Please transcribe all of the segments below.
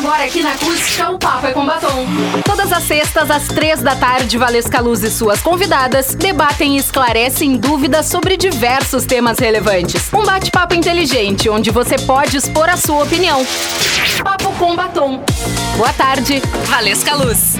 Agora aqui na Acústica, o Papo é com Batom. Todas as sextas, às três da tarde, Valesca Luz e suas convidadas debatem e esclarecem dúvidas sobre diversos temas relevantes. Um bate-papo inteligente, onde você pode expor a sua opinião. Papo com Batom. Boa tarde, Valesca Luz.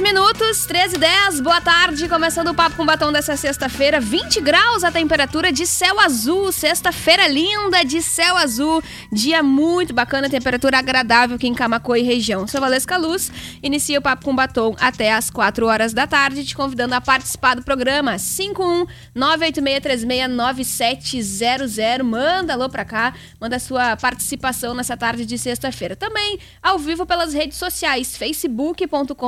Minutos, 13 e 10, boa tarde, começando o Papo com Batom dessa sexta-feira, 20 graus a temperatura de céu azul, sexta-feira linda de céu azul, dia muito bacana, temperatura agradável aqui em Camacoa e região. Sou Valesca Luz, inicia o Papo com Batom até às 4 horas da tarde, te convidando a participar do programa. 51986369700, manda alô pra cá, manda sua participação nessa tarde de sexta-feira. Também ao vivo pelas redes sociais, facebook.com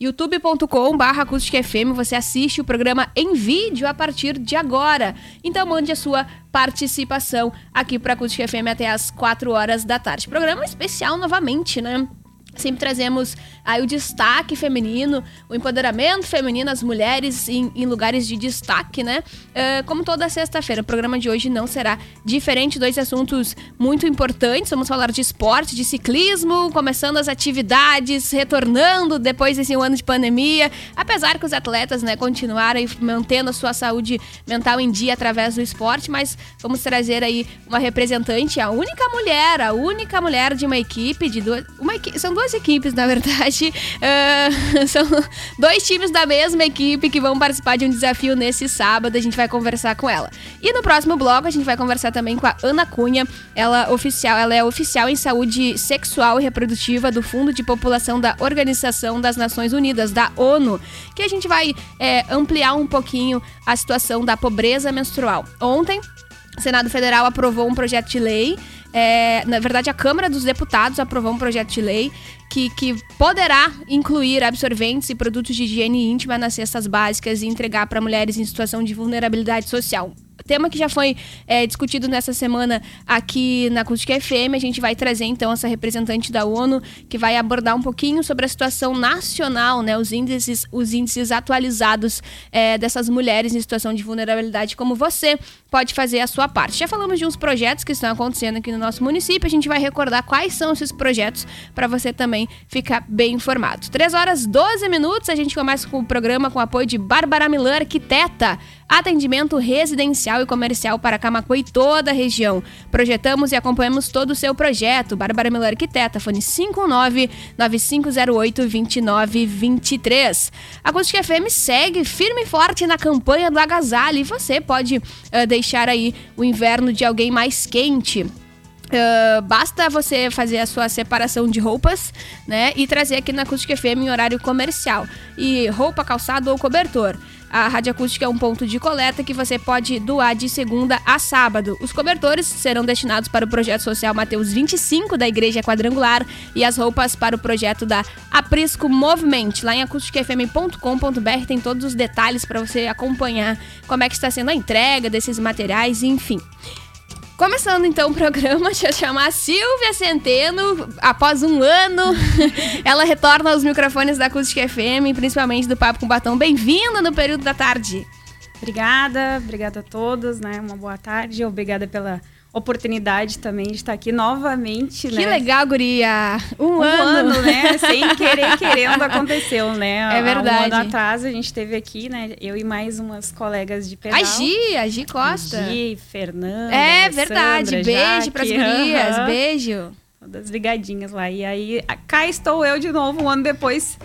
youtube.com.br FM. Você assiste o programa em vídeo a partir de agora. Então mande a sua participação aqui para Acústica FM até as 4 horas da tarde. Programa especial novamente, né? Sempre trazemos aí o destaque feminino, o empoderamento feminino, as mulheres em, em lugares de destaque, né? Uh, como toda sexta-feira, o programa de hoje não será diferente. Dois assuntos muito importantes. Vamos falar de esporte, de ciclismo, começando as atividades, retornando depois desse ano de pandemia. Apesar que os atletas, né, continuarem mantendo a sua saúde mental em dia através do esporte, mas vamos trazer aí uma representante, a única mulher, a única mulher de uma equipe de duas, uma são duas duas equipes, na verdade. Uh, são dois times da mesma equipe que vão participar de um desafio nesse sábado. A gente vai conversar com ela. E no próximo bloco a gente vai conversar também com a Ana Cunha. Ela, oficial, ela é oficial em saúde sexual e reprodutiva do Fundo de População da Organização das Nações Unidas, da ONU, que a gente vai é, ampliar um pouquinho a situação da pobreza menstrual. Ontem, o Senado Federal aprovou um projeto de lei é, na verdade, a Câmara dos Deputados aprovou um projeto de lei que, que poderá incluir absorventes e produtos de higiene íntima nas cestas básicas e entregar para mulheres em situação de vulnerabilidade social tema que já foi é, discutido nessa semana aqui na Acústica FM. A gente vai trazer então essa representante da ONU que vai abordar um pouquinho sobre a situação nacional, né, os índices, os índices atualizados é, dessas mulheres em situação de vulnerabilidade, como você pode fazer a sua parte. Já falamos de uns projetos que estão acontecendo aqui no nosso município. A gente vai recordar quais são esses projetos para você também ficar bem informado. 3 horas 12 minutos. A gente começa com o programa com o apoio de Bárbara Milan, arquiteta. Atendimento residencial e comercial para Camacuã e toda a região. Projetamos e acompanhamos todo o seu projeto. Bárbara Miller Arquiteta, fone 59 9508 2923. A Acústica FM segue firme e forte na campanha do agasalho e você pode uh, deixar aí o inverno de alguém mais quente. Uh, basta você fazer a sua separação de roupas, né? E trazer aqui na Acústica FM em horário comercial. E roupa, calçado ou cobertor. A Rádio Acústica é um ponto de coleta que você pode doar de segunda a sábado. Os cobertores serão destinados para o projeto social Mateus 25 da Igreja Quadrangular e as roupas para o projeto da Aprisco Movement. Lá em acusticfm.com.br tem todos os detalhes para você acompanhar como é que está sendo a entrega desses materiais, enfim. Começando então o programa, deixa eu chamar Silvia Centeno. Após um ano, ela retorna aos microfones da Acústica FM, principalmente do Papo com Batom. Bem-vinda no período da tarde. Obrigada, obrigada a todos, né? Uma boa tarde, obrigada pela oportunidade também de estar aqui novamente, Que né? legal, guria! Um, Um ano. ano, né? Sem querer, querendo, aconteceu, né? É Há Um verdade. ano atrás a gente teve aqui, né? Eu e mais umas colegas de pedal. A Gi, a Gi Costa. Gi, Fernanda, é verdade. Beijo Jaque, pras gurias. aham. Beijo. Todas ligadinhas lá. E aí, a- cá estou eu de novo, um ano depois,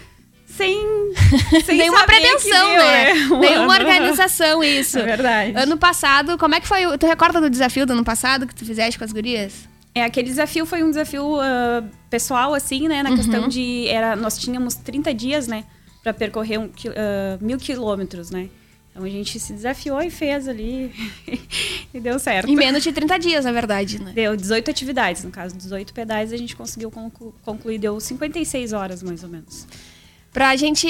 sem, sem Nenhuma que deu, né? é, um Nenhuma ano. organização, isso. É verdade. Ano passado, como é que foi? o- Tu recorda do desafio do ano passado que tu fizeste com as gurias? É, aquele desafio foi um desafio ah, pessoal, assim, né? Na Uhum. questão de. Era, nós tínhamos 30 dias, né? Pra percorrer um, ah, mil quilômetros, né? Então a gente se desafiou e fez ali. e deu certo. Em menos de 30 dias, na verdade, né? Deu 18 atividades, no caso, 18 pedais, a gente conseguiu conclu- concluir, deu 56 horas mais ou menos. Pra gente,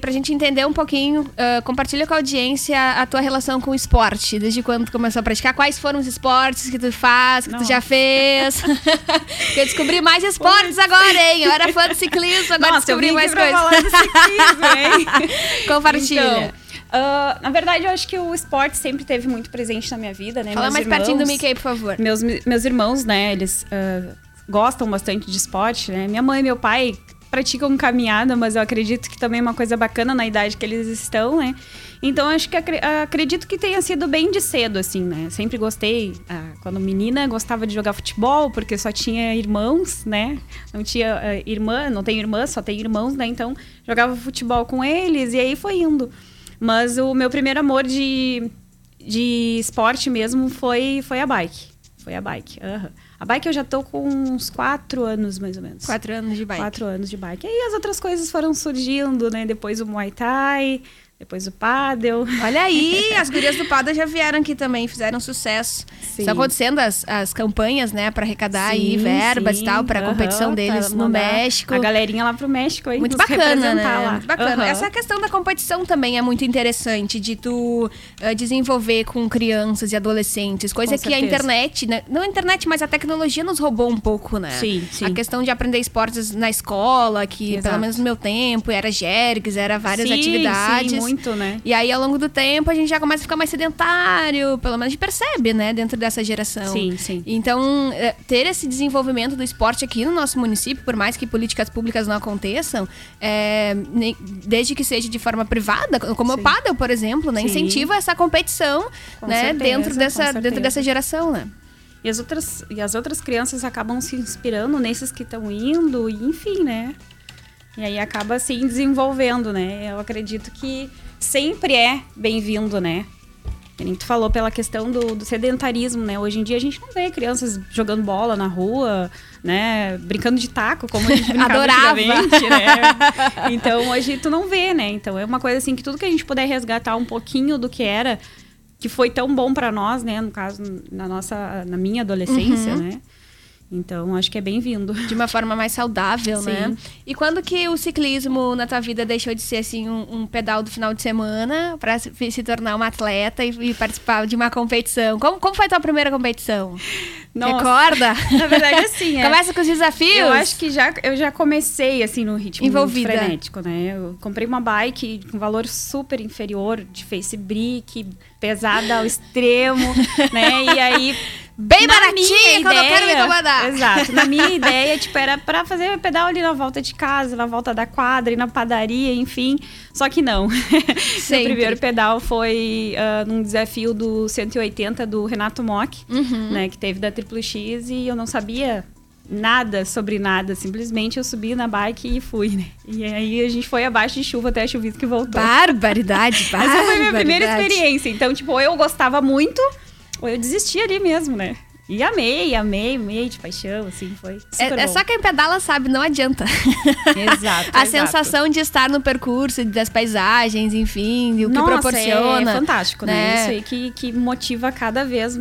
pra gente entender um pouquinho, ah, compartilha com a audiência a tua relação com o esporte. Desde quando tu começou a praticar? Quais foram os esportes que tu faz, que tu já fez? eu descobri mais esportes agora, hein? Eu era fã do ciclismo, agora Nossa, eu descobri mais coisas. Compartilha. Então, ah, na verdade, eu acho que o esporte sempre teve muito presente na minha vida, né? Fala Meus mais pertinho do irmãos- Mickey aí, por favor. Meus, meus irmãos, né, eles ah, gostam bastante de esporte, né? Minha mãe e meu pai praticam caminhada, mas eu acredito que também é uma coisa bacana na idade que eles estão, né? Então, acho que acre- acredito que tenha sido bem de cedo, assim, né? Sempre gostei, ah, quando menina, gostava de jogar futebol, porque só tinha irmãos, né? Não tinha ah, irmã, não tenho irmã, só tenho irmãos, né? Então, jogava futebol com eles e aí foi indo. Mas o meu primeiro amor de, de esporte mesmo foi, foi a bike. Foi a bike. aham. A bike eu já tô com uns quatro anos, mais ou menos. Quatro anos de bike. Quatro anos de bike. Aí as outras coisas foram surgindo, né? Depois o Muay Thai, depois o Paddle. Olha aí, as gurias do Pada já vieram aqui também, fizeram sucesso. Sim. Estão acontecendo as, as campanhas, né, para arrecadar aí Sim, verbas sim, e tal, para a aham, competição pra deles no México. A galerinha lá pro México aí. Muito bacana, né? Lá. Muito bacana. Aham. Essa questão da competição também é muito interessante, de tu eh, desenvolver com crianças e adolescentes, coisa Com que a certeza. internet, né? não a internet, mas a tecnologia nos roubou um pouco, né? Sim, sim. A questão de aprender esportes na escola, que Exato. pelo menos no meu tempo era jergs, era várias Sim, atividades. Muito, né? E aí, ao longo do tempo, a gente já começa a ficar mais sedentário, pelo menos a gente percebe, né, dentro dessa geração. Sim, sim. Então, eh, ter esse desenvolvimento do esporte aqui no nosso município, por mais que políticas públicas não aconteçam, é, desde que seja de forma privada, como o Sim. Paddle, por exemplo, né, Sim. incentiva essa competição, Com né, certeza, dentro dessa dentro dessa geração, né? E as outras, e as outras crianças acabam se inspirando nesses que estão indo, e enfim, né? E aí acaba assim desenvolvendo, né? Eu acredito que sempre é bem-vindo, né? Nem tu falou pela questão do, do sedentarismo, né? Hoje em dia a gente não vê crianças jogando bola na rua, né? Brincando de taco, como a gente brincava Adorava. né? Então hoje tu não vê, né? Então é uma coisa assim que tudo que a gente puder resgatar um pouquinho do que era, que foi tão bom pra nós, né? No caso, na nossa, na minha adolescência, Uhum. né? Então acho que é bem-vindo. De uma forma mais saudável, Sim. né? E quando que o ciclismo na tua vida deixou de ser assim um, um pedal do final de semana para se, se tornar uma atleta e, e participar de uma competição? Como, como foi a tua primeira competição? Nossa. Recorda? Na verdade, assim, é. Começa com os desafios? Eu acho que já, eu já comecei, assim, no ritmo Envolvida. frenético, né? Eu comprei uma bike com valor super inferior, de face brick, pesada ao extremo, né? E aí... Bem na baratinha, quando eu quero me incomodar. Exato. Na minha ideia, tipo, era pra fazer pedal ali na volta de casa, na volta da quadra e na padaria, enfim. Só que não. Sempre. o primeiro pedal foi ah, num desafio do 180 do Renato Mock, Uhum. né? Que teve da Triplo X e eu não sabia nada sobre nada. Simplesmente eu subi na bike e fui, né? E aí a gente foi abaixo de chuva até a chuvisco que voltou. Barbaridade, barbaridade. Essa foi a minha primeira experiência. Então, tipo, eu gostava muito, ou eu desisti ali mesmo, né? E amei, amei, amei de paixão, assim, foi É, é só quem pedala sabe, não adianta. Exato, a exato. sensação de estar no percurso, das paisagens, enfim, e o que Nossa, proporciona. É fantástico, né? né? Isso aí que, que motiva cada vez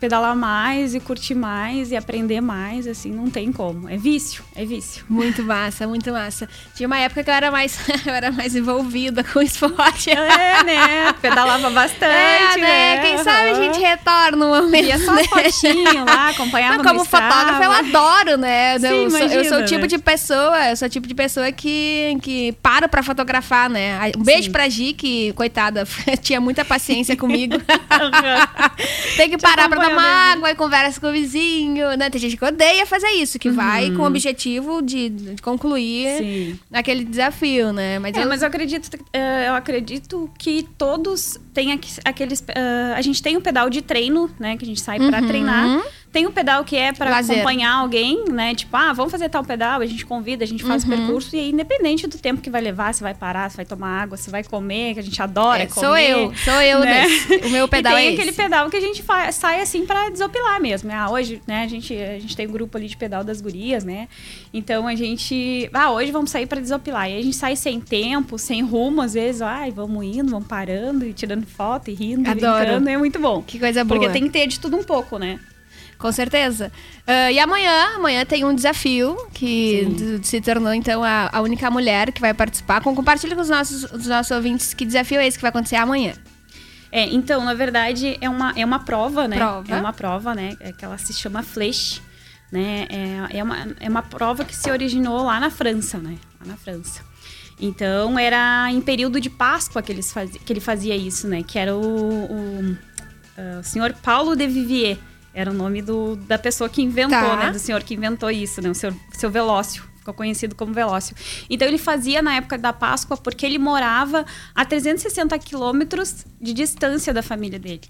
pedalar mais e curtir mais e aprender mais, assim, não tem como. É vício, é vício. Muito massa, muito massa. Tinha uma época que eu era mais, eu era mais envolvida com o esporte. É, né? Pedalava bastante, É, né? Quem sabe a gente retorna um momento. Só né? as fotinhas lá, acompanhava Não, como fotógrafa, eu adoro, né? Sim, eu, sou, eu sou o imagina, tipo né? de pessoa, eu sou o tipo de pessoa que, que paro pra fotografar, né? Um beijo Sim. pra Gi, que, coitada, tinha muita paciência comigo. Tem que Te parar pra toma água e conversa com o vizinho, né? Tem gente que odeia fazer isso, que vai com o objetivo de, de concluir Uhum. Sim. aquele desafio, né? Mas, É, eu, mas eu acredito, eh, eu acredito que todos têm aqu- aqueles. eh, a gente tem o pedal de treino, né? Que a gente sai pra treinar. Tem o pedal que é pra. Lazer. acompanhar alguém, né? Tipo, ah, vamos fazer tal pedal, a gente convida, a gente faz Uhum. o percurso. E aí, independente do tempo que vai levar, se vai parar, se vai tomar água, se vai comer, que a gente adora É, comer. sou eu, sou eu né? O meu pedal e tem é aquele esse. pedal que a gente fa- sai assim pra desopilar mesmo. Ah, hoje, né, a gente, a gente tem um grupo ali de pedal das gurias, né? Então a gente. Ah, hoje vamos sair pra desopilar. E a gente sai sem tempo, sem rumo, às vezes, ai, vamos indo, vamos parando e tirando foto e rindo, Adoro. brincando. É muito bom. Que coisa boa. Porque tem que ter de tudo um pouco, né? Com certeza. Ah, e amanhã, amanhã tem um desafio que se tornou, então, a, a única mulher que vai participar. Com, compartilha com os nossos, os nossos ouvintes que desafio é esse que vai acontecer amanhã. É, então, na verdade, é uma, é uma prova, né? Prova. É uma prova, né? É que ela se chama Fleche, né? É, é, uma, é uma prova que se originou lá na França, né? Lá na França. Então, era em período de Páscoa que, eles fazi, que ele fazia isso, né? Que era o, o, ah, o senhor Paulo de Vivier. Era o nome do, da pessoa que inventou, Tá. né? Do senhor que inventou isso, né? O senhor, seu Velócio. Ficou conhecido como Velócio. Então, ele fazia na época da Páscoa porque ele morava a 360 quilômetros de distância da família dele.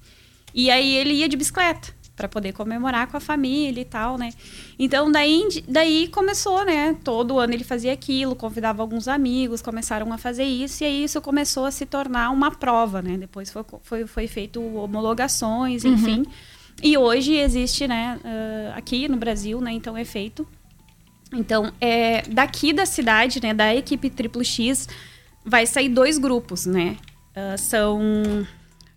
E aí, ele ia de bicicleta para poder comemorar com a família e tal, né? Então, daí, daí começou, né? Todo ano ele fazia aquilo, convidava alguns amigos, começaram a fazer isso, e aí isso começou a se tornar uma prova, né? Depois foi, foi, foi feito homologações, enfim. E hoje existe, né, ah, aqui no Brasil, né? Então é feito. Então, é, daqui da cidade, né, da equipe Triplo X, vai sair dois grupos, né? Ah, são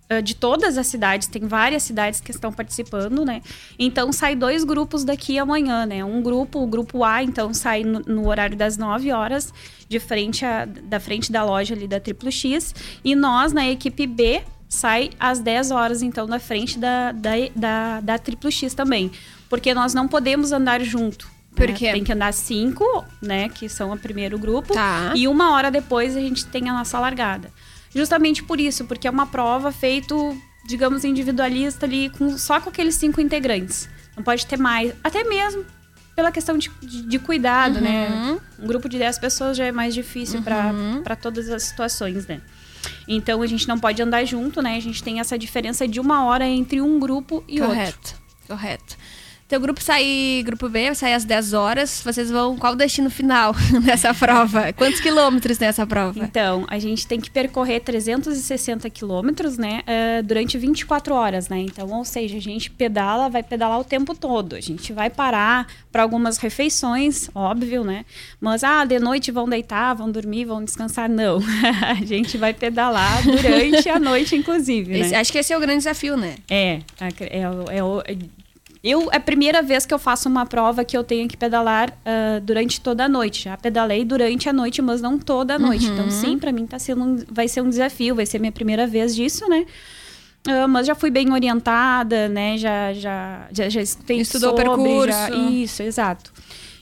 ah, de todas as cidades, tem várias cidades que estão participando, né? Então sai dois grupos daqui amanhã, né? Um grupo, o grupo A, então sai no, no horário das 9 horas, de frente a, da frente da loja ali da Triplo X, e nós, na equipe B, sai às 10 horas, então, na frente da, da, da, da Triplo X também. Porque nós não podemos andar junto. Por né? Tem que andar cinco, né? Que são o primeiro grupo. Tá. E uma hora depois a gente tem a nossa largada. Justamente por isso, porque é uma prova feito, digamos, individualista ali, com, só com aqueles cinco integrantes. Não pode ter mais. Até mesmo pela questão de, de, de cuidado, né? Um grupo de 10 pessoas já é mais difícil pra para todas as situações, né? Então a gente não pode andar junto, né? A gente tem essa diferença de uma hora entre um grupo e outro. correto, correto. Teu grupo sai, grupo B, sair às 10 horas. Vocês vão. Qual o destino final dessa prova? Quantos quilômetros tem essa prova? Então, a gente tem que percorrer 360 quilômetros, né? eh, durante 24 horas, né? Então, ou seja, a gente pedala, vai pedalar o tempo todo. A gente vai parar para algumas refeições, óbvio, né? Mas, ah, de noite vão deitar, vão dormir, vão descansar. Não. a gente vai pedalar durante a noite, inclusive, né? Esse- acho que esse é o grande desafio, né? É, é, é, é, é- eu é a primeira vez que eu faço uma prova que eu tenho que pedalar ah, durante toda a noite. Já pedalei durante a noite, mas não toda a noite. Então, sim, pra mim tá sendo um- vai ser um desafio, vai ser minha primeira vez disso, né? Ah, mas já fui bem orientada, né? Já já já, já Estudou o sobre, percurso. já- isso, exato.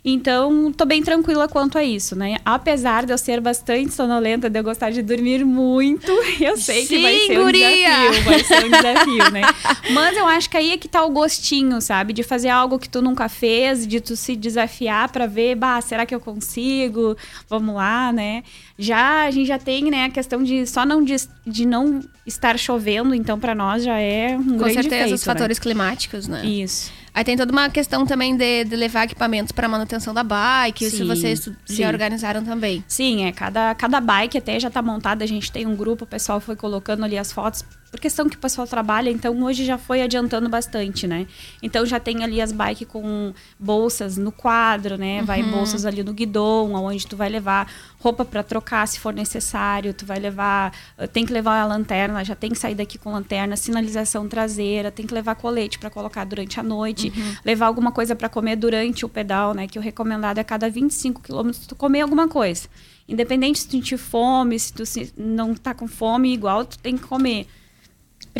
Então, tô bem tranquila quanto a isso, né? Apesar de eu ser bastante sonolenta, de eu gostar de dormir muito, eu sei que vai Sim, ser um guria! desafio, vai ser um desafio, né? Mas eu acho que aí é que tá o gostinho, sabe? De fazer algo que tu nunca fez, de tu se desafiar pra ver, bah, será que eu consigo? Vamos lá, né? Já a gente já tem, né, a questão de só não de, de não estar chovendo, então pra nós já é um Com grande certeza, feito, os fatores climáticos, né? né? Isso. Aí tem toda uma questão também de, de levar equipamentos para manutenção da bike. Sim, vocês sim. já organizaram também. Sim, é. Cada, cada bike até já tá montada. A gente tem um grupo, o pessoal foi colocando ali as fotos. Por questão que o pessoal trabalha, então hoje já foi adiantando bastante, né? Então já tem ali as bikes com bolsas no quadro, né? Vai bolsas ali no guidão, onde tu vai levar roupa para trocar se for necessário. Tu vai levar. eh, Tem que levar a lanterna, já tem que sair daqui com lanterna, sinalização traseira, tem que levar colete para colocar durante a noite, levar alguma coisa para comer durante o pedal, né? Que o recomendado é a cada 25 quilômetros tu comer alguma coisa. Independente se tu sentir fome, se tu não tá com fome, igual tu tem que comer.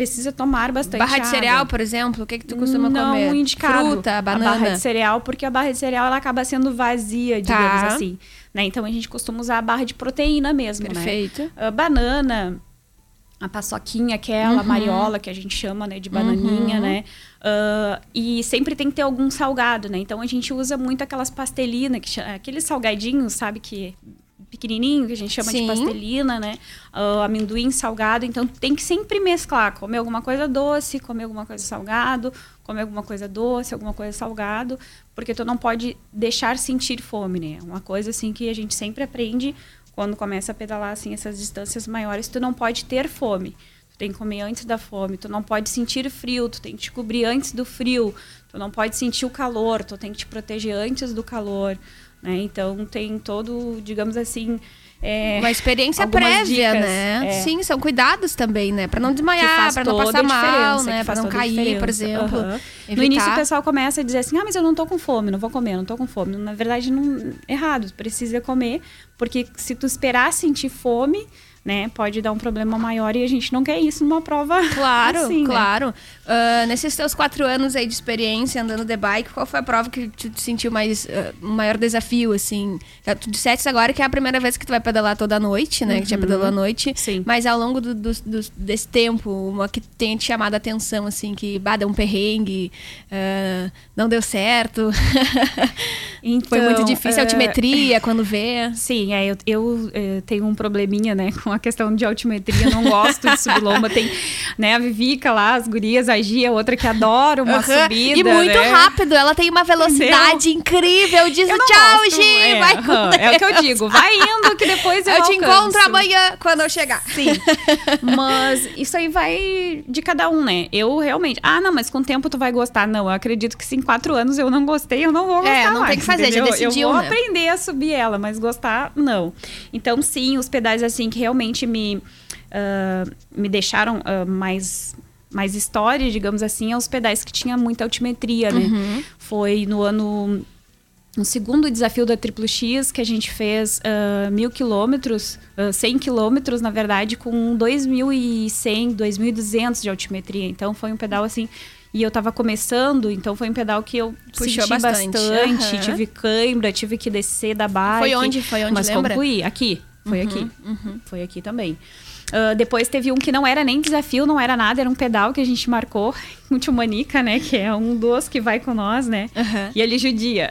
Precisa tomar bastante Barra de água. cereal, por exemplo, o que, que tu costuma não comer? indicado Fruta, a barra banana. de cereal, porque a barra de cereal ela acaba sendo vazia, digamos Tá. assim. Né? Então a gente costuma usar a barra de proteína mesmo, né? Perfeito. Ah, banana, a paçoquinha, aquela uhum. mariola que a gente chama, né, de bananinha, uhum. né? Uh, e sempre tem que ter algum salgado, né? Então a gente usa muito aquelas pastelinas, que, aqueles salgadinhos, sabe, que pequenininho, que a gente chama Sim. de pastelina, né? Uh, amendoim salgado. Então tem que sempre mesclar, comer alguma coisa doce, comer alguma coisa salgado, comer alguma coisa doce, alguma coisa salgado, porque tu não pode deixar sentir fome, né? Uma coisa assim que a gente sempre aprende quando começa a pedalar assim essas distâncias maiores, tu não pode ter fome. Tu tem que comer antes da fome, tu não pode sentir frio, tu tem que te cobrir antes do frio, tu não pode sentir o calor, tu tem que te proteger antes do calor, né? Então tem todo, digamos assim, é, uma experiência prévia, dicas, né? É. Sim, são cuidados também, né? Para não desmaiar, para não passar mal, né? Para não cair, por exemplo. Uhum. No início o pessoal começa a dizer assim: "Ah, mas eu não tô com fome, não vou comer, não tô com fome". Na verdade, não errado, precisa comer, porque se tu esperar sentir fome, né? Pode dar um problema maior e a gente não quer isso numa prova. Claro, assim, né? claro. Né? Uh, nesses teus quatro anos aí de experiência andando de bike, qual foi a prova que tu te sentiu mais uh, maior desafio, assim? Tu disseste agora que é a primeira vez que tu vai pedalar toda a noite, né? Uhum. Que já pedalou à noite. Sim. Mas ao longo do, do, do, desse tempo, uma que tenha te chamado a atenção, assim, que bah, deu um perrengue, uh, não deu certo. Então, foi muito difícil a altimetria quando vê. Sim, é, eu, eu, eu tenho um probleminha, né, com a questão de altimetria, não gosto de subir lomba. Tem, né, a Vivica lá, as gurias, a Gia, outra que adora uma uhum. subida. E muito né? rápido, ela tem uma velocidade Entendeu? incrível. Diz tchau, gosto. Gi, é, vai uhum. É o que eu digo, vai indo que depois eu Eu te alcanço. encontro amanhã quando eu chegar. Sim. mas isso aí vai de cada um, né? Eu realmente, ah, não, mas com o tempo tu vai gostar. Não, eu acredito que se em quatro anos eu não gostei, eu não vou gostar É, não mais, tem que fazer, entendeu? já decidiu, Eu vou né? aprender a subir ela, mas gostar, não. Então, sim, os pedais assim que realmente me, uh, me deixaram uh, mais mais história, digamos assim, é os pedais que tinha muita altimetria, né? Uhum. Foi no ano no segundo desafio da Triplo X, que a gente fez uh, mil quilômetros, uh, 100 quilômetros, na verdade, com 2.100, 2.200 de altimetria. Então, foi um pedal, assim... E eu estava começando, então foi um pedal que eu Puxou senti bastante. bastante. Uhum. Tive cãibra, tive que descer da bike. Foi onde? Foi onde, Mas lembra? concluí. Aqui. Foi Uhum, aqui. uhum. Foi aqui também. Uh, depois teve um que não era nem desafio, não era nada, era um pedal que a gente marcou o Tio Manica, né? Que é um dos que vai com nós, né? Uhum. E ele judia.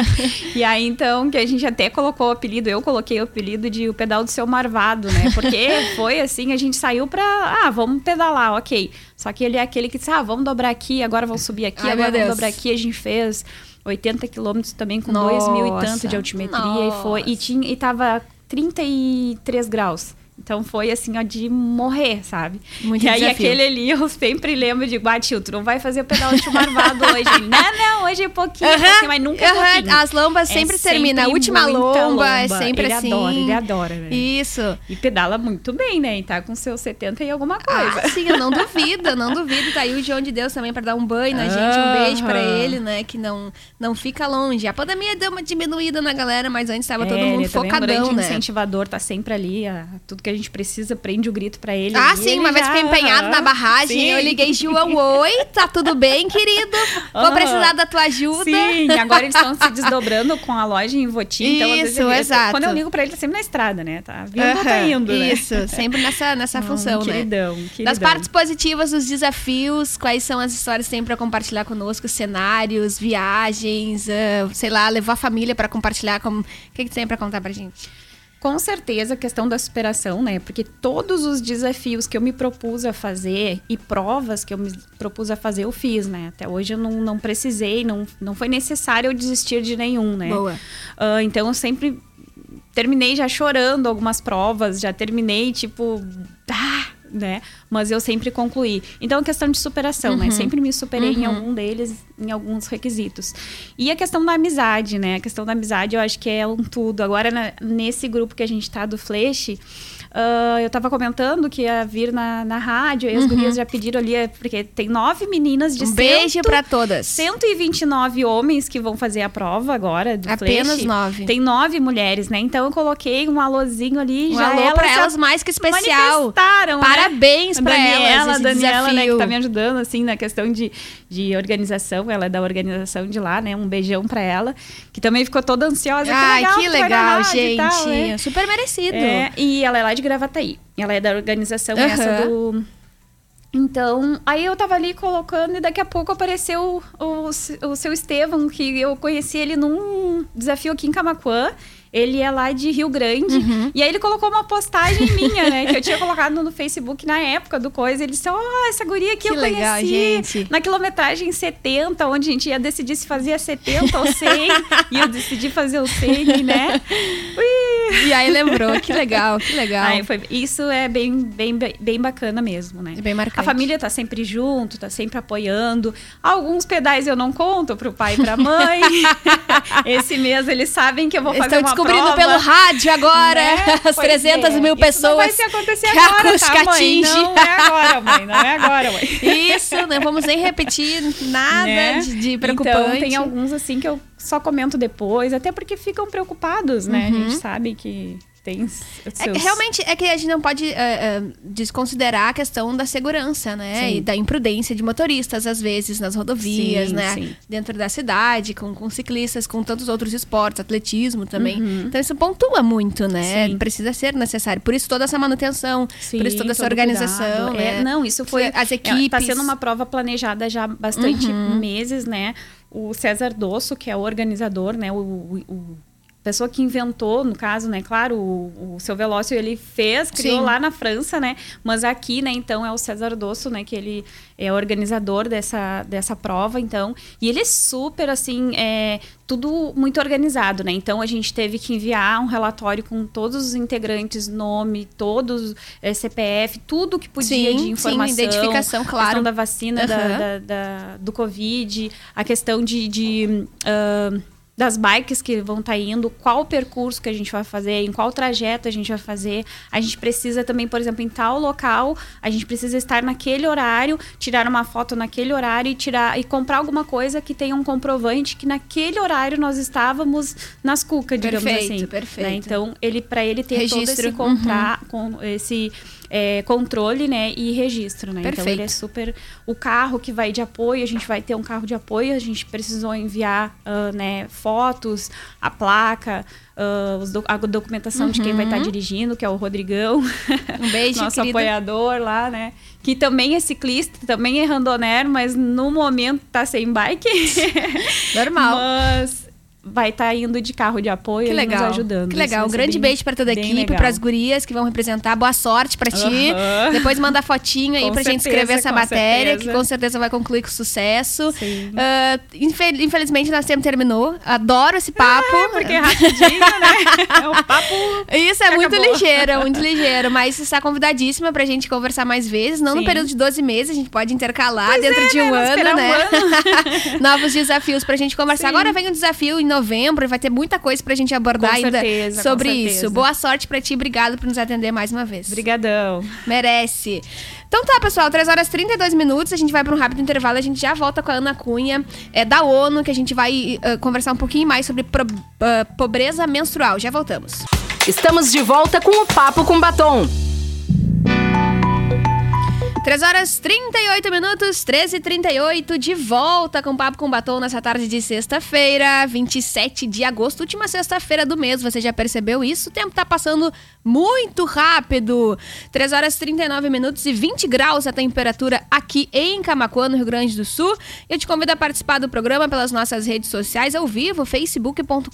e aí, então, que a gente até colocou o apelido, eu coloquei o apelido de o pedal do seu marvado, né? Porque foi assim, a gente saiu pra. Ah, vamos pedalar, ok. Só que ele é aquele que disse, ah, vamos dobrar aqui, agora vamos subir aqui, Ai, agora vamos dobrar aqui. A gente fez 80 quilômetros também com Nossa. 2 mil e tanto de altimetria. E foi. E, tinha, e tava 33 graus. Então foi assim, ó, de morrer, sabe? Muito e aí desafio. aquele ali, eu sempre lembro de, tio, tu não vai fazer o pedal de marvado hoje. Não, não, hoje é pouquinho, Aham, pouquinho, mas nunca é pouquinho. As lombas É sempre termina. A última muita lomba, é sempre ele assim. adora, ele adora, né? Isso. E pedala muito bem, né? E tá com seus 70 e alguma coisa. Ah, sim, eu não duvido, não duvido. Tá aí o João de Deus também pra dar um banho na gente. Um beijo pra ele, né? Que não, não fica longe. A pandemia deu uma diminuída na galera, mas antes tava todo É, mundo ele também é um focadão, grande né? incentivador, tá sempre ali, a- tudo que a gente precisa, prende o grito pra ele. Ah, sim, ele uma vez já- fiquei empenhado na barragem, Sim. eu liguei, João, oi, tá tudo bem, querido? Vou Aham. precisar da tua ajuda. Sim, agora eles estão se desdobrando com a loja em Votim. então, Isso, exato. Quando eu ligo pra ele, tá sempre na estrada, né? Tá vindo ou tá indo, né? Isso, sempre nessa, nessa função, Hum, né? queridão, queridão. Das partes positivas, os desafios, quais são as histórias que tem pra compartilhar conosco, cenários, viagens, ah, sei lá, levar a família pra compartilhar, como... o que, que tem pra contar pra gente? Com certeza a questão da superação, né? Porque todos os desafios que eu me propus a fazer e provas que eu me propus a fazer, eu fiz, né? Até hoje eu não, não precisei, não, não foi necessário eu desistir de nenhum, né? Boa. Ah, então eu sempre terminei já chorando algumas provas, já terminei tipo, ah, né? Mas eu sempre concluí. Então a questão de superação, né? Sempre me superei em algum deles, em alguns requisitos. E a questão da amizade, né? A questão da amizade eu acho que é um tudo. Agora na- nesse grupo que a gente tá do Flash, ah, eu tava comentando que ia vir na, na rádio, e as gurias já pediram ali, é, porque tem nove meninas de Um beijo cento- pra todas. 129 homens que vão fazer a prova agora do Apenas Flash. nove. Tem nove mulheres, né? Então eu coloquei um alôzinho ali. Um já alô elas pra elas mais que especial. manifestaram, né? Parabéns A pra Daniela, elas, Daniela, né, que tá me ajudando, assim, na questão de, de organização. Ela é da organização de lá, né? Um beijão pra ela. Que também ficou toda ansiosa. Ai, que legal, que legal, gente. tal, né? Super merecido. É, e ela é lá de Gravataí. Ela é da organização Aham. essa do. Então, aí eu tava ali colocando e daqui a pouco apareceu o, o, o seu Estevam, que eu conheci ele num desafio aqui em Camaquã. Ele é lá de Rio Grande. Uhum. E aí ele colocou uma postagem minha, né? Que eu tinha colocado no Facebook na época do coisa. Ele disse, ó, essa guria aqui Que eu legal, conheci. gente. Na quilometragem 70, onde a gente ia decidir se fazia 70 ou 100. e eu decidi fazer o 100, né? Ui. E aí lembrou, que legal, que legal. Aí foi, isso é bem, bem, bem bacana mesmo, né? É bem marcante. A família tá sempre junto, tá sempre apoiando. Alguns pedais eu não conto pro pai e pra mãe. Esse mês eles sabem que eu vou Eles fazer uma descobrindo prova. pelo rádio agora, Né? as Pois 300 é. mil Isso pessoas. não vai se acontecer agora, tá, mãe? atinge. Não é agora, mãe. Não é agora, mãe. Isso, não vamos nem repetir nada Né? de, de preocupante. Então, tem alguns assim que eu só comento depois, até porque ficam preocupados, né? A gente sabe que tem É seus... que realmente é que a gente não pode é, é, desconsiderar a questão da segurança, né? Sim. E da imprudência de motoristas, às vezes, nas rodovias, Sim, né? sim. Dentro da cidade, com, com ciclistas, com tantos outros esportes, atletismo também. Uhum. Então isso pontua muito, né? Precisa ser necessário. Por isso toda essa manutenção, por isso toda essa organização, né? É, não, isso foi. As é, equipes. Tá sendo uma prova planejada já há bastante Uhum. meses, né? O César Dosso, que é o organizador, né? O, o, o- pessoa que inventou, no caso, né? Claro, o, o seu Velócio ele fez, criou Sim. lá na França, né? Mas aqui, né? Então é o César Dosso, né? Que ele é organizador dessa, dessa prova, então. E ele é super, assim, é, tudo muito organizado, né? Então a gente teve que enviar um relatório com todos os integrantes, nome, todos, é, CPF, tudo que podia Sim, de sim, informação. identificação, A claro. questão da vacina, da- Aham. da, da- do Covid, a questão de. de, ah, das bikes que vão estar indo, qual percurso que a gente vai fazer, em qual trajeto a gente vai fazer. A gente precisa também, por exemplo, em tal local, a gente precisa estar naquele horário, tirar uma foto naquele horário e tirar e comprar alguma coisa que tenha um comprovante que naquele horário nós estávamos nas cucas, digamos Perfeito, assim. perfeito. né? Então, ele para ele ter todo esse contra, com esse é, controle, né, e registro, né? Então Perfeito. ele é super o carro que vai de apoio, a gente vai ter um carro de apoio, a gente precisou enviar, ah, né, fotos, a placa, do- a documentação de quem vai estar dirigindo, que é o Rodrigão, Um beijo, nosso querido. apoiador lá, né? Que também é ciclista, também é randoner, mas no momento tá sem bike. Normal. Mas vai estar indo de carro de apoio Que legal. nos ajudando. Que legal. Um ser grande bem- beijo pra toda a equipe, legal. pras gurias que vão representar. Boa sorte pra ti. Depois manda fotinho aí pra gente escrever essa matéria, certeza. que com certeza vai concluir com sucesso. Sim. Ah, infel- infelizmente, nosso tempo terminou. Adoro esse papo. Porque é rapidinho, né? É um papo. Isso é muito acabou. ligeiro, é muito ligeiro. Mas você está convidadíssima pra gente conversar mais vezes. Não no Sim. período de 12 meses, a gente pode intercalar Pois dentro é, de um né? Ano, esperar um né? Novos desafios pra gente conversar. Sim. Agora vem um desafio novembro e vai ter muita coisa pra gente abordar Com ainda certeza, sobre com isso. Boa sorte pra ti, obrigado por nos atender mais uma vez. Brigadão. Merece. Então tá, pessoal, 3 horas e 32 minutos, a gente vai para um rápido intervalo, a gente já volta com a Ana Cunha, é, da ONU, que a gente vai eh, conversar um pouquinho mais sobre pro- ah, pobreza menstrual. Já voltamos. Estamos de volta com o Papo com Batom. 3 horas 38 minutos, 13 e 38 de volta com Papo com Batom nessa tarde de sexta-feira, 27 de agosto, última sexta-feira do mês. Você já percebeu isso? O tempo tá passando muito rápido. 3 horas 39 minutos e 20 graus a temperatura aqui em Camacuã, no Rio Grande do Sul. Eu te convido a participar do programa pelas nossas redes sociais ao vivo, facebook.com.br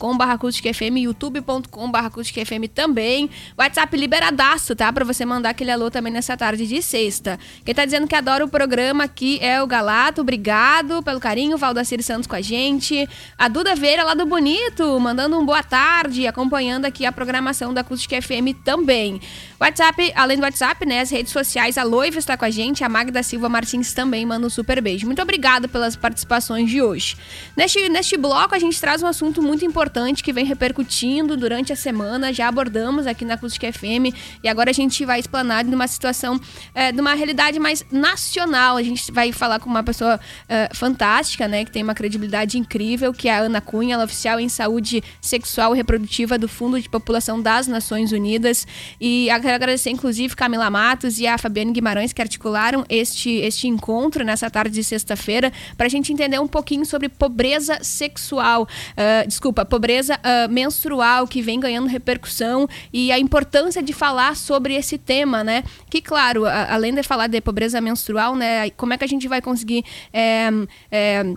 youtube.com.br também. WhatsApp liberadaço, tá? Pra você mandar aquele alô também nessa tarde de sexta. Quem tá dizendo que adora o programa aqui é o Galato, obrigado pelo carinho. Valdacir Santos com a gente. A Duda Veira lá do Bonito, mandando um boa tarde, acompanhando aqui a programação da Acústica FM também. WhatsApp, além do WhatsApp, né, as redes sociais, a Loiva está com a gente, a Magda Silva Martins também manda um super beijo. Muito obrigada pelas participações de hoje. Neste, neste bloco, a gente traz um assunto muito importante que vem repercutindo durante a semana, já abordamos aqui na Acústica FM, e agora a gente vai explanar de uma situação, é, de uma realidade mais nacional. A gente vai falar com uma pessoa uh, fantástica, né, que tem uma credibilidade incrível, que é a Ana Cunha, ela é oficial em saúde sexual e reprodutiva do Fundo de População das Nações Unidas. E quero agradecer, inclusive, Camila Matos e a Fabiane Guimarães, que articularam este, este encontro nessa tarde de sexta-feira, para a gente entender um pouquinho sobre pobreza sexual, uh, desculpa, pobreza uh, menstrual, que vem ganhando repercussão e a importância de falar sobre esse tema, né? Que, claro, a, além de falar de pobreza menstrual, né, como é que a gente vai conseguir. É, é,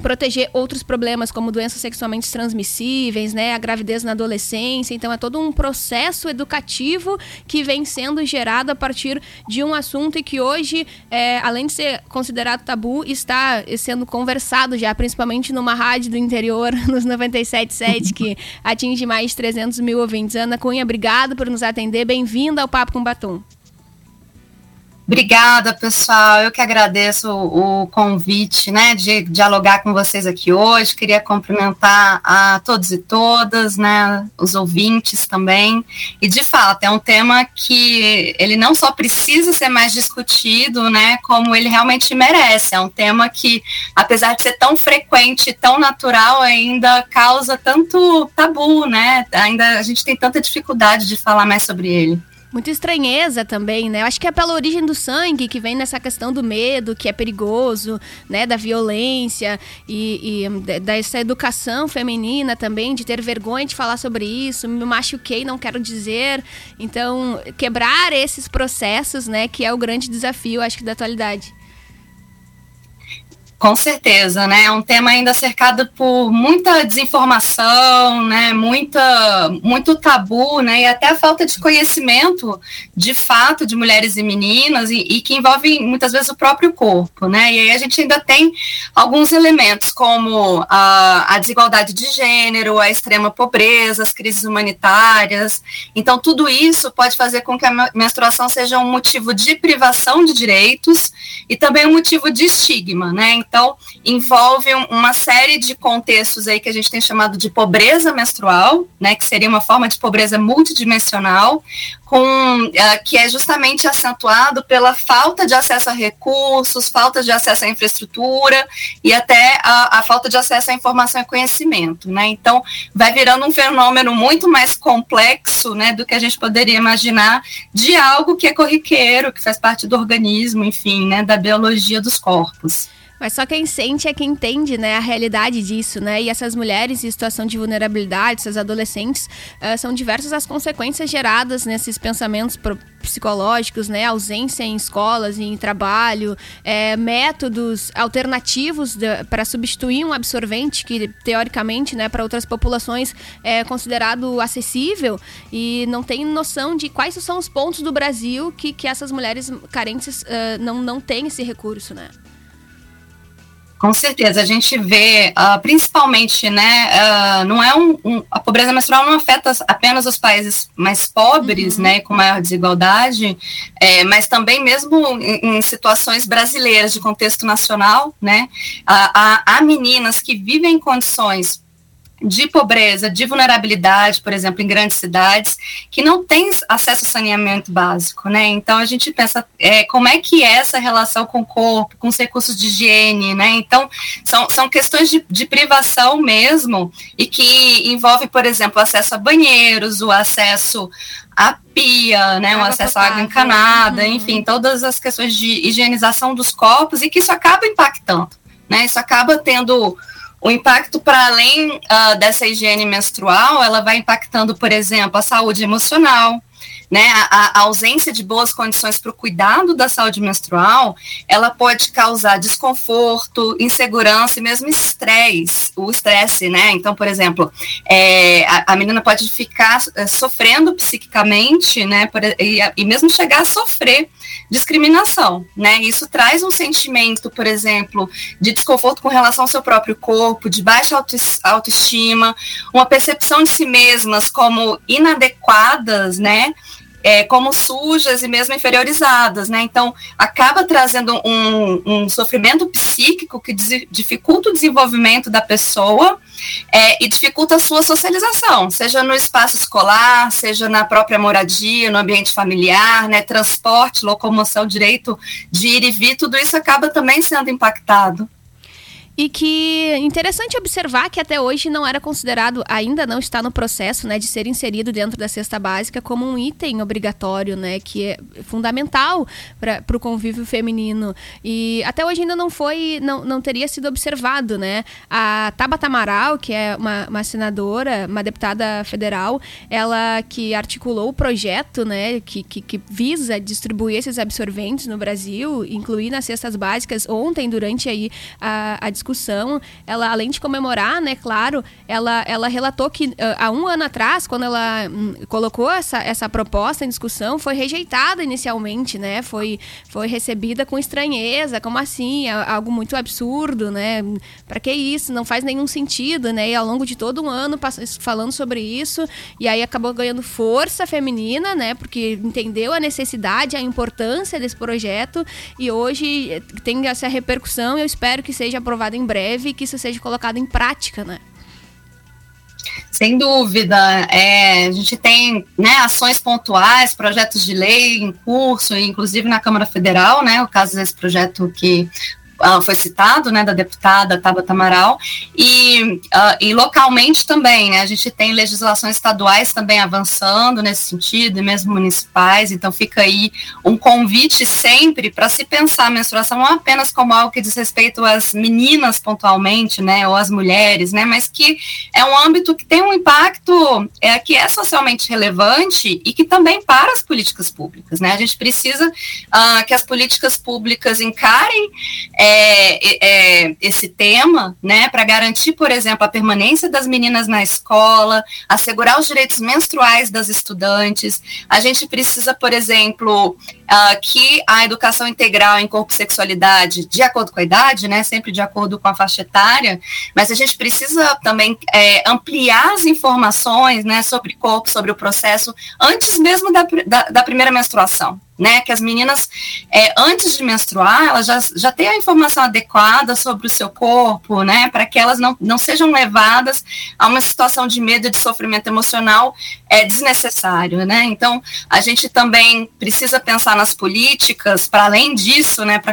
proteger outros problemas como doenças sexualmente transmissíveis, né, a gravidez na adolescência. Então é todo um processo educativo que vem sendo gerado a partir de um assunto e que hoje, é, além de ser considerado tabu, está sendo conversado já, principalmente numa rádio do interior, nos 97.7, que atinge mais de 300 mil ouvintes. Ana Cunha, obrigado por nos atender. Bem-vinda ao Papo com Batom. Obrigada, pessoal. Eu que agradeço o, o, convite, né, de dialogar com vocês aqui hoje. Queria cumprimentar a todos e todas, né, os ouvintes também. E de fato é um tema que ele não só precisa ser mais discutido, né, como ele realmente merece. É um tema que, apesar de ser tão frequente, tão natural, ainda causa tanto tabu, né? Ainda a gente tem tanta dificuldade de falar mais sobre ele muita estranheza também, né? Eu acho que é pela origem do sangue que vem nessa questão do medo, que é perigoso, né? Da violência e, e dessa educação feminina também, de ter vergonha de falar sobre isso, me machuquei, não quero dizer. Então, quebrar esses processos, né? Que é o grande desafio, acho que, da atualidade. Com certeza, né? É um tema ainda cercado por muita desinformação, né? Muita, muito tabu, né? E até a falta de conhecimento, de fato, de mulheres e meninas e, e, que envolve muitas vezes o próprio corpo, né? E aí a gente ainda tem alguns elementos como a, a desigualdade de gênero, a extrema pobreza, as crises humanitárias. Então tudo isso pode fazer com que a menstruação seja um motivo de privação de direitos e também um motivo de estigma, né? Então, envolve uma série de contextos aí que a gente tem chamado de pobreza menstrual, né, que seria uma forma de pobreza multidimensional, com, uh, que é justamente acentuado pela falta de acesso a recursos, falta de acesso à infraestrutura e até a, a falta de acesso à informação e conhecimento, né? Então, vai virando um fenômeno muito mais complexo, né, do que a gente poderia imaginar de algo que é corriqueiro, que faz parte do organismo, enfim, né, da biologia dos corpos. Mas só quem sente é quem entende, né, a realidade disso, né? E essas mulheres em situação de vulnerabilidade, essas adolescentes, uh, são diversas as consequências geradas nesses pensamentos psicológicos, né? Ausência em escolas, em trabalho, é, métodos alternativos para substituir um absorvente que, teoricamente, né, para outras populações é considerado acessível e não tem noção de quais são os pontos do Brasil que, que essas mulheres carentes uh, não, não têm esse recurso, né? Com certeza, a gente vê, uh, principalmente, né, uh, não é um, um, a pobreza menstrual não afeta apenas os países mais pobres, uhum. né, com maior desigualdade, é, mas também mesmo em, em, situações brasileiras de contexto nacional, né, há, há meninas que vivem em condições de pobreza, de vulnerabilidade, por exemplo, em grandes cidades, que não têm acesso ao saneamento básico, né? Então a gente pensa é, como é que é essa relação com o corpo, com os recursos de higiene, né? Então são, são questões de, de privação mesmo e que envolve, por exemplo, o acesso a banheiros, o acesso à pia, né, o acesso à água encanada, uhum. enfim, todas as questões de higienização dos corpos e que isso acaba impactando, né? Isso acaba tendo o impacto para além uh, dessa higiene menstrual, ela vai impactando, por exemplo, a saúde emocional, né, a, a, ausência de boas condições para o cuidado da saúde menstrual, ela pode causar desconforto, insegurança e mesmo estresse, o estresse, né? Então, por exemplo, é, a, a, menina pode ficar é, sofrendo psiquicamente, né? Por, e, e, mesmo chegar a sofrer discriminação, né? Isso traz um sentimento, por exemplo, de desconforto com relação ao seu próprio corpo, de baixa autoestima, uma percepção de si mesmas como inadequadas, né? É, como sujas e mesmo inferiorizadas, né? Então, acaba trazendo um, um sofrimento psíquico que dificulta o desenvolvimento da pessoa é, e dificulta a sua socialização, seja no espaço escolar, seja na própria moradia, no ambiente familiar, né, transporte, locomoção, direito de ir e vir, tudo isso acaba também sendo impactado. E que interessante observar que até hoje não era considerado, ainda não está no processo, né, de ser inserido dentro da cesta básica como um item obrigatório, né, que é fundamental para o convívio feminino. E até hoje ainda não foi, não, não teria sido observado, né. A Tabata Amaral, que é uma, uma senadora, uma deputada federal, ela que articulou o projeto, né, que, que, que visa distribuir esses absorventes no Brasil, incluir nas cestas básicas ontem durante aí a, a discussão, ela, além de comemorar, né, claro, ela, ela relatou que uh, há um ano atrás, quando ela um, colocou essa, essa proposta em discussão, foi rejeitada inicialmente, né? Foi, foi recebida com estranheza, como assim? É algo muito absurdo, né? Para que isso? Não faz nenhum sentido, né? E ao longo de todo um ano falando sobre isso, e aí acabou ganhando força feminina, né? Porque entendeu a necessidade, a importância desse projeto, e hoje eh, tem essa repercussão, eu espero que seja aprovado em breve e que isso seja colocado em prática, né? Sem dúvida, é, a gente tem né, ações pontuais, projetos de lei em curso, inclusive na Câmara Federal, né, o caso desse projeto que uh, foi citado, né, da deputada Tabata Amaral, e, uh, e localmente também, né, a gente tem legislações estaduais também avançando nesse sentido, e mesmo municipais, então fica aí um convite sempre para se pensar a menstruação não apenas como algo que diz respeito às meninas pontualmente, né, ou às mulheres, né, mas que é um âmbito que tem um impacto é, que é socialmente relevante e que também para as políticas públicas, né, a gente precisa uh, que as políticas públicas encarem é, é, é, esse tema, né, para garantir, por exemplo, a permanência das meninas na escola, assegurar os direitos menstruais das estudantes. A gente precisa, por exemplo, uh, que a educação integral em corpo e sexualidade, de acordo com a idade, né, sempre de acordo com a faixa etária, mas a gente precisa também é, ampliar as informações, né, sobre corpo, sobre o processo, antes mesmo da, da, da primeira menstruação né? Que as meninas, é, antes de menstruar, elas já, já têm a informação adequada sobre o seu corpo, né? Para que elas não, não sejam levadas a uma situação de medo e de sofrimento emocional é, desnecessário, né? Então, a gente também precisa pensar nas políticas, para além disso, né? Para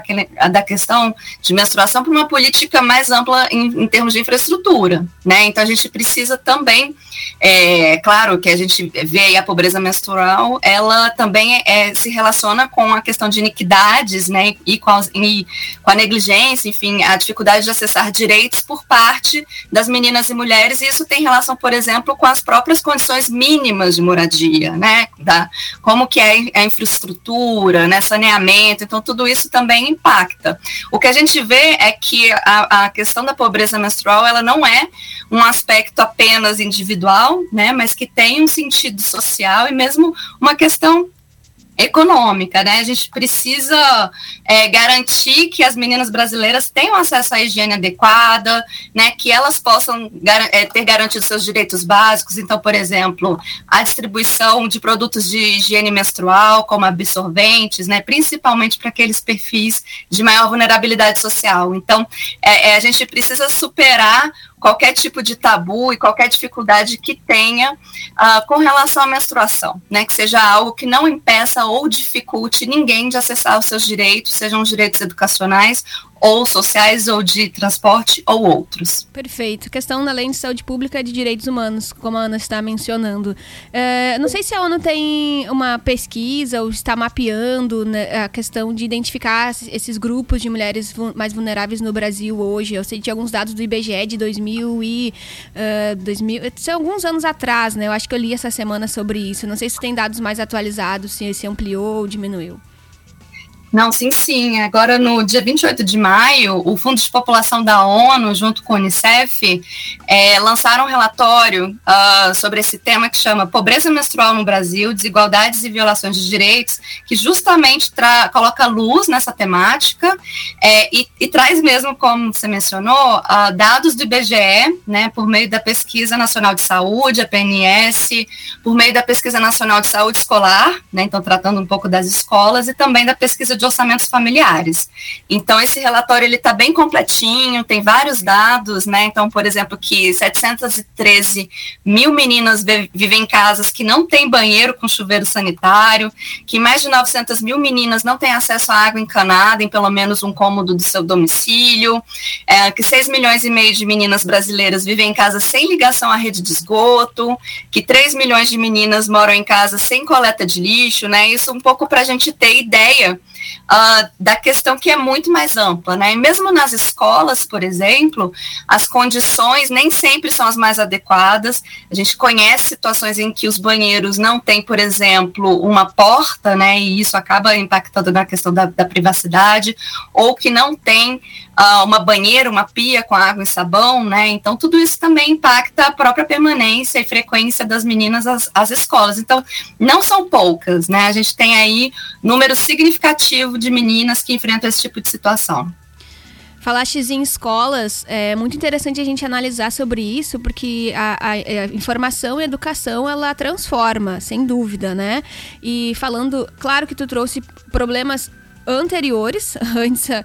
da questão de menstruação, para uma política mais ampla em, em termos de infraestrutura, né? Então, a gente precisa também, é, claro que a gente vê a pobreza menstrual, ela também é, se relaciona relaciona com a questão de iniquidades, né, e com, a, e com a negligência, enfim, a dificuldade de acessar direitos por parte das meninas e mulheres, e isso tem relação, por exemplo, com as próprias condições mínimas de moradia, né, da, como que é a infraestrutura, né, saneamento, então tudo isso também impacta. O que a gente vê é que a, a questão da pobreza menstrual, ela não é um aspecto apenas individual, né, mas que tem um sentido social e mesmo uma questão econômica, né? A gente precisa é, garantir que as meninas brasileiras tenham acesso à higiene adequada, né? Que elas possam gar é, ter garantido seus direitos básicos. Então, por exemplo, a distribuição de produtos de higiene menstrual, como absorventes, né? Principalmente para aqueles perfis de maior vulnerabilidade social. Então, é, é a gente precisa superar qualquer tipo de tabu e qualquer dificuldade que tenha uh, com relação à menstruação, né? Que seja algo que não impeça ou dificulte ninguém de acessar os seus direitos, sejam os direitos educacionais ou sociais ou de transporte ou outros. Perfeito. Questão da lei de saúde pública e de direitos humanos, como a Ana está mencionando. É, não sei se a ONU tem uma pesquisa ou está mapeando né, a questão de identificar esses grupos de mulheres mais vulneráveis no Brasil hoje. Eu sei de alguns dados do IBGE de 2000 e uh, 2000, são alguns anos atrás, né? Eu acho que eu li essa semana sobre isso. Não sei se tem dados mais atualizados, se, se ampliou ou diminuiu. Não, sim, sim. Agora, no dia 28 de maio, o Fundo de População da ONU, junto com o Unicef, é, lançaram um relatório uh, sobre esse tema que chama Pobreza Menstrual no Brasil, Desigualdades e Violações de Direitos, que justamente coloca luz nessa temática é, e, e, traz mesmo, como você mencionou, uh, dados do IBGE, né, por meio da Pesquisa Nacional de Saúde, a PNS, por meio da Pesquisa Nacional de Saúde Escolar, né, então tratando um pouco das escolas, e também da pesquisa de orçamentos familiares. Então, esse relatório ele está bem completinho, tem vários dados, né? Então, por exemplo, que 713 mil meninas vivem em casas que não têm banheiro com chuveiro sanitário, que mais de 900 mil meninas não têm acesso à água encanada em pelo menos um cômodo do seu domicílio, é, que 6 milhões e meio de meninas brasileiras vivem em casas sem ligação à rede de esgoto, que 3 milhões de meninas moram em casas sem coleta de lixo, né? Isso um pouco para a gente ter ideia uh, da questão que é muito mais ampla, né? E mesmo nas escolas, por exemplo, as condições nem sempre são as mais adequadas. A gente conhece situações em que os banheiros não têm, por exemplo, uma porta, né? E isso acaba impactando na questão da, da privacidade, ou que não tem uh, uma banheira, uma pia com água e sabão, né? Então, tudo isso também impacta a própria permanência e frequência das meninas às, às escolas. Então, não são poucas, né? A gente tem aí número significativo de meninas que enfrentam esse tipo de situação. Falaste em escolas, é muito interessante a gente analisar sobre isso, porque a, a, a, informação e educação, ela transforma, sem dúvida, né? E falando, claro que tu trouxe problemas anteriores, antes, uh,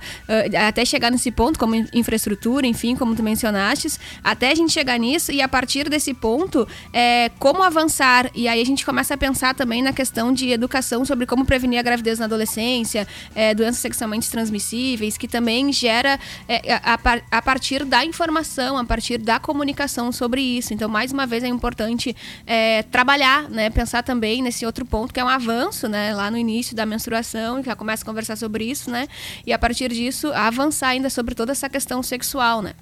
até chegar nesse ponto, como infraestrutura, enfim, como tu mencionaste, até a gente chegar nisso e a partir desse ponto, é, como avançar. E aí a gente começa a pensar também na questão de educação sobre como prevenir a gravidez na adolescência, é, doenças sexualmente transmissíveis, que também gera é, a, a, partir da informação, a partir da comunicação sobre isso. Então, mais uma vez, é importante trabalhar, né, pensar também nesse outro ponto, que é um avanço, né, lá no início da menstruação, que já começa a conversar conversar sobre isso, né? E a partir disso, avançar ainda sobre toda essa questão sexual, né?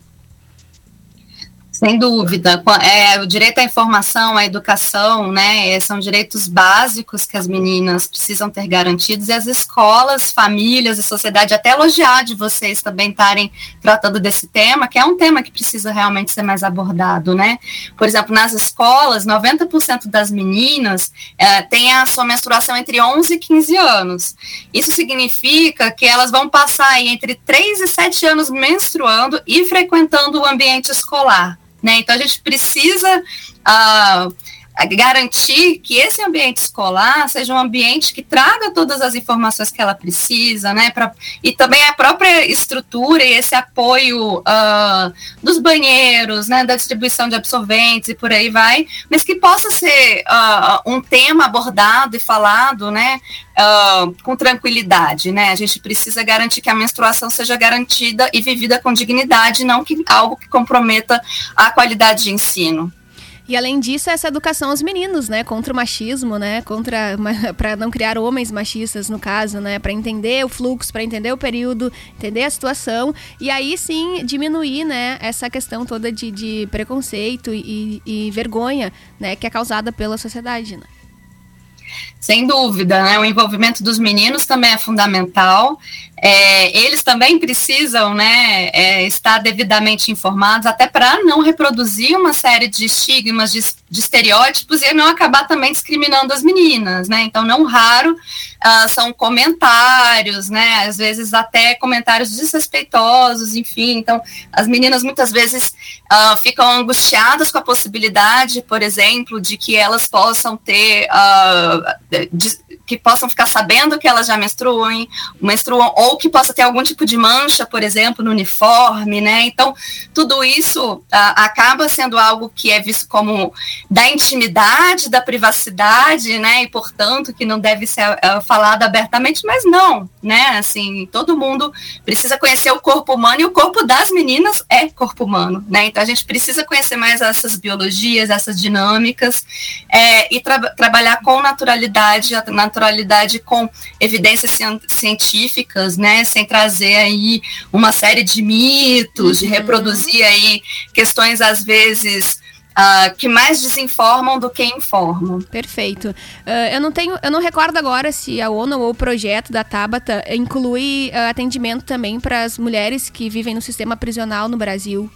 Sem dúvida. É, o direito à informação, à educação, né, são direitos básicos que as meninas precisam ter garantidos e as escolas, famílias e sociedade até elogiar de vocês também estarem tratando desse tema, que é um tema que precisa realmente ser mais abordado, né? Por exemplo, nas escolas, 90% das meninas é, têm a sua menstruação entre 11 e 15 anos. Isso significa que elas vão passar entre 3 e 7 anos menstruando e frequentando o ambiente escolar. Né? Então, a gente precisa uh, garantir que esse ambiente escolar seja um ambiente que traga todas as informações que ela precisa, né? Pra, e também a própria estrutura e esse apoio uh, dos banheiros, né? Da distribuição de absorventes e por aí vai, mas que possa ser uh, um tema abordado e falado, né? Uh, com tranquilidade, né? A gente precisa garantir que a menstruação seja garantida e vivida com dignidade, não que algo que comprometa a qualidade de ensino. E além disso, essa educação aos meninos, né, contra o machismo, né, contra para não criar homens machistas no caso, né, para entender o fluxo, para entender o período, entender a situação. E aí sim diminuir, né, essa questão toda de, de preconceito e, e vergonha, né, que é causada pela sociedade. Né? Sem dúvida, né? O envolvimento dos meninos também é fundamental. É, eles também precisam né, é, estar devidamente informados, até para não reproduzir uma série de estigmas, de, de, estereótipos e não acabar também discriminando as meninas, né? Então, não raro uh, são comentários, né? Às vezes até comentários desrespeitosos, enfim. Então, as meninas muitas vezes uh, ficam angustiadas com a possibilidade, por exemplo, de que elas possam ter uh, de, que possam ficar sabendo que elas já menstruam, menstruam ou que possa ter algum tipo de mancha, por exemplo, no uniforme, né? Então, tudo isso ah, acaba sendo algo que é visto como da intimidade, da privacidade, né? E, portanto, que não deve ser uh, falado abertamente, mas não, né? Assim, todo mundo precisa conhecer o corpo humano e o corpo das meninas é corpo humano, né? Então, a gente precisa conhecer mais essas biologias, essas dinâmicas é, e tra trabalhar com naturalidade, a naturalidade naturalidade com evidências científicas, né, sem trazer aí uma série de mitos, uhum. de reproduzir aí questões às vezes Uh, que mais desinformam do que informam. Perfeito. Uh, eu não tenho, eu não recordo agora se a ONU ou o projeto da Tabata inclui uh, atendimento também para as mulheres que vivem no sistema prisional no Brasil.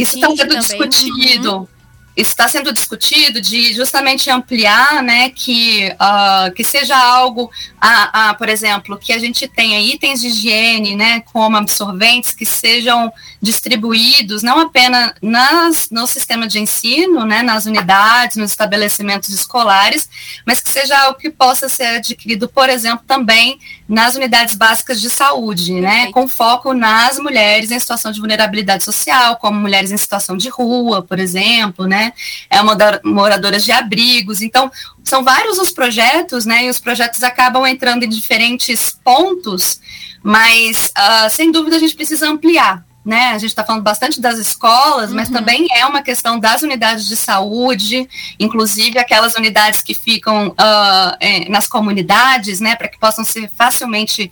Isso está sendo discutido. Uhum está sendo discutido de justamente ampliar, né, que, uh, que seja algo, a, a, por exemplo, que a gente tenha itens de higiene, né, como absorventes que sejam distribuídos não apenas nas, no sistema de ensino, né, nas unidades, nos estabelecimentos escolares, mas que seja algo que possa ser adquirido, por exemplo, também nas unidades básicas de saúde, né, com foco nas mulheres em situação de vulnerabilidade social, como mulheres em situação de rua, por exemplo, né, é moradoras de abrigos. Então, são vários os projetos, né, e os projetos acabam entrando em diferentes pontos, mas, uh, sem dúvida, a gente precisa ampliar, né? A gente está falando bastante das escolas, uhum. mas também é uma questão das unidades de saúde, inclusive aquelas unidades que ficam uh, nas comunidades, né, para que possam ser facilmente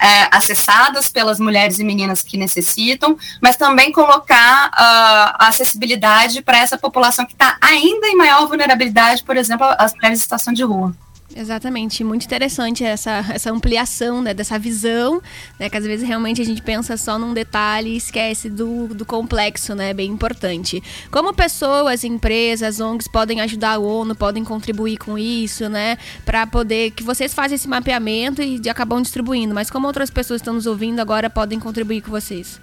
é, acessadas pelas mulheres e meninas que necessitam, mas também colocar uh, a acessibilidade para essa população que está ainda em maior vulnerabilidade, por exemplo, as mulheres em situação de rua. Exatamente, muito interessante essa, essa ampliação né, dessa visão, né, que às vezes realmente a gente pensa só num detalhe e esquece do, do complexo, né, bem importante. Como pessoas, empresas, ONGs podem ajudar a ONU, podem contribuir com isso, né, para poder que vocês façam esse mapeamento e acabam distribuindo, mas como outras pessoas estão nos ouvindo agora podem contribuir com vocês?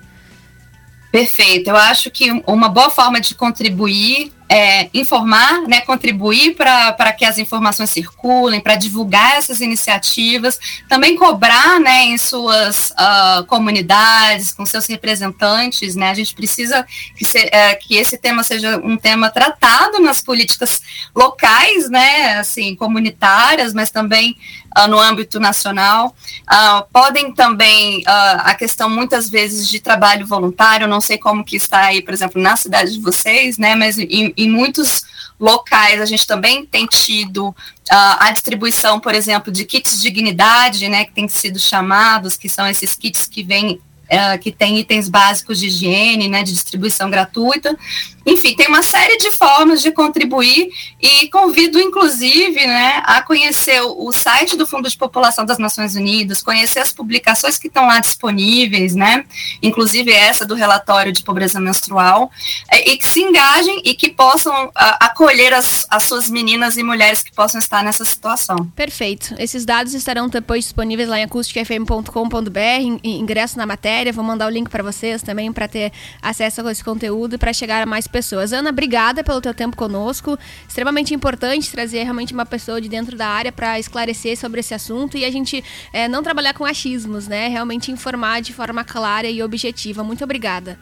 Perfeito. Eu acho que uma boa forma de contribuir é, informar, né, contribuir para que as informações circulem, para divulgar essas iniciativas, também cobrar né, em suas uh, comunidades, com seus representantes. Né, a gente precisa que, se, é, que esse tema seja um tema tratado nas políticas locais, né, assim, comunitárias, mas também uh, no âmbito nacional. Uh, podem também, a questão muitas vezes de trabalho voluntário, não sei como que está aí, por exemplo, na cidade de vocês, né, mas em, em muitos locais a gente também tem tido a distribuição, por exemplo, de kits de dignidade, né, que tem sido chamados, que são esses kits que vêm uh, que tem itens básicos de higiene, né, de distribuição gratuita. Enfim, tem uma série de formas de contribuir e convido, inclusive, né, a conhecer o site do Fundo de População das Nações Unidas, conhecer as publicações que estão lá disponíveis, né, inclusive essa do relatório de pobreza menstrual, é, e que se engajem e que possam acolher as, as suas meninas e mulheres que possam estar nessa situação. Perfeito. Esses dados estarão depois disponíveis lá em acusticfm.com.br, ingresso na matéria matéria. Vou mandar o link para vocês também para ter acesso a esse conteúdo e para chegar a mais pessoas. Ana, obrigada pelo teu tempo conosco. Extremamente importante trazer realmente uma pessoa de dentro da área para esclarecer sobre esse assunto e a gente é, não trabalhar com achismos, né? Realmente informar de forma clara e objetiva. Muito obrigada.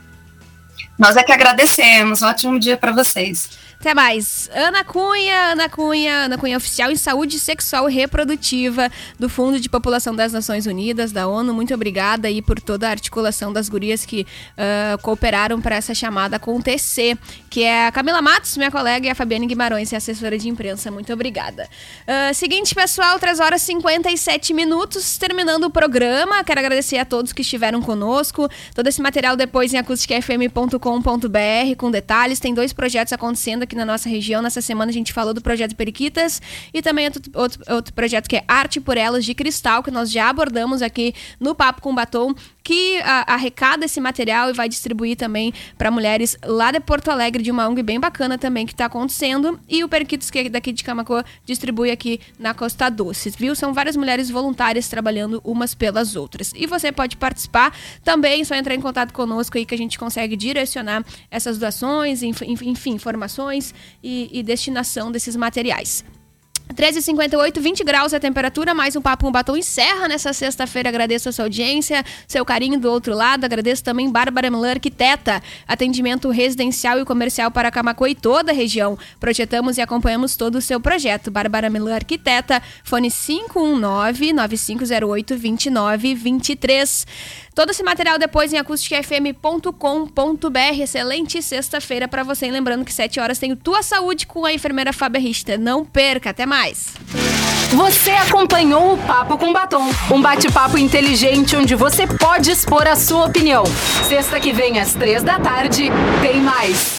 Nós é que agradecemos. Ótimo dia para vocês. Até mais. Ana Cunha, Ana Cunha, Ana Cunha oficial em saúde sexual reprodutiva do Fundo de População das Nações Unidas, da ONU. Muito obrigada aí por toda a articulação das gurias que uh, cooperaram para essa chamada acontecer, que é a Camila Matos, minha colega, e a Fabiane Guimarães, é assessora de imprensa. Muito obrigada. Uh, seguinte, pessoal, 3 horas e 57 minutos, terminando o programa. Quero agradecer a todos que estiveram conosco. Todo esse material depois em acusticfm.com.br com detalhes. Tem dois projetos acontecendo aqui aqui na nossa região. Nessa semana a gente falou do projeto Periquitas e também outro, outro, outro projeto que é Arte por Elas de Cristal, que nós já abordamos aqui no Papo com Batom que arrecada esse material e vai distribuir também para mulheres lá de Porto Alegre, de uma ONG bem bacana também que está acontecendo. E o Periquitos, que é daqui de Camacô, distribui aqui na Costa Doce, viu? São várias mulheres voluntárias trabalhando umas pelas outras. E você pode participar também, só entrar em contato conosco aí que a gente consegue direcionar essas doações, enfim, informações e, e destinação desses materiais. 13h58, 20 graus a temperatura, mais um Papo um Batom encerra nessa sexta-feira. Agradeço a sua audiência, seu carinho do outro lado. Agradeço também Bárbara Miller, arquiteta, atendimento residencial e comercial para Camacô e toda a região. Projetamos e acompanhamos todo o seu projeto. Bárbara Miller, arquiteta, fone 519-9508-2923. Todo esse material depois em acusticfm.com.br. Excelente sexta-feira para você. E lembrando que 7 horas tem Tua Saúde com a enfermeira Fábia Richter. Não perca, até mais. Você acompanhou o Papo com Batom, um bate-papo inteligente onde você pode expor a sua opinião. Sexta que vem às três da tarde, tem mais.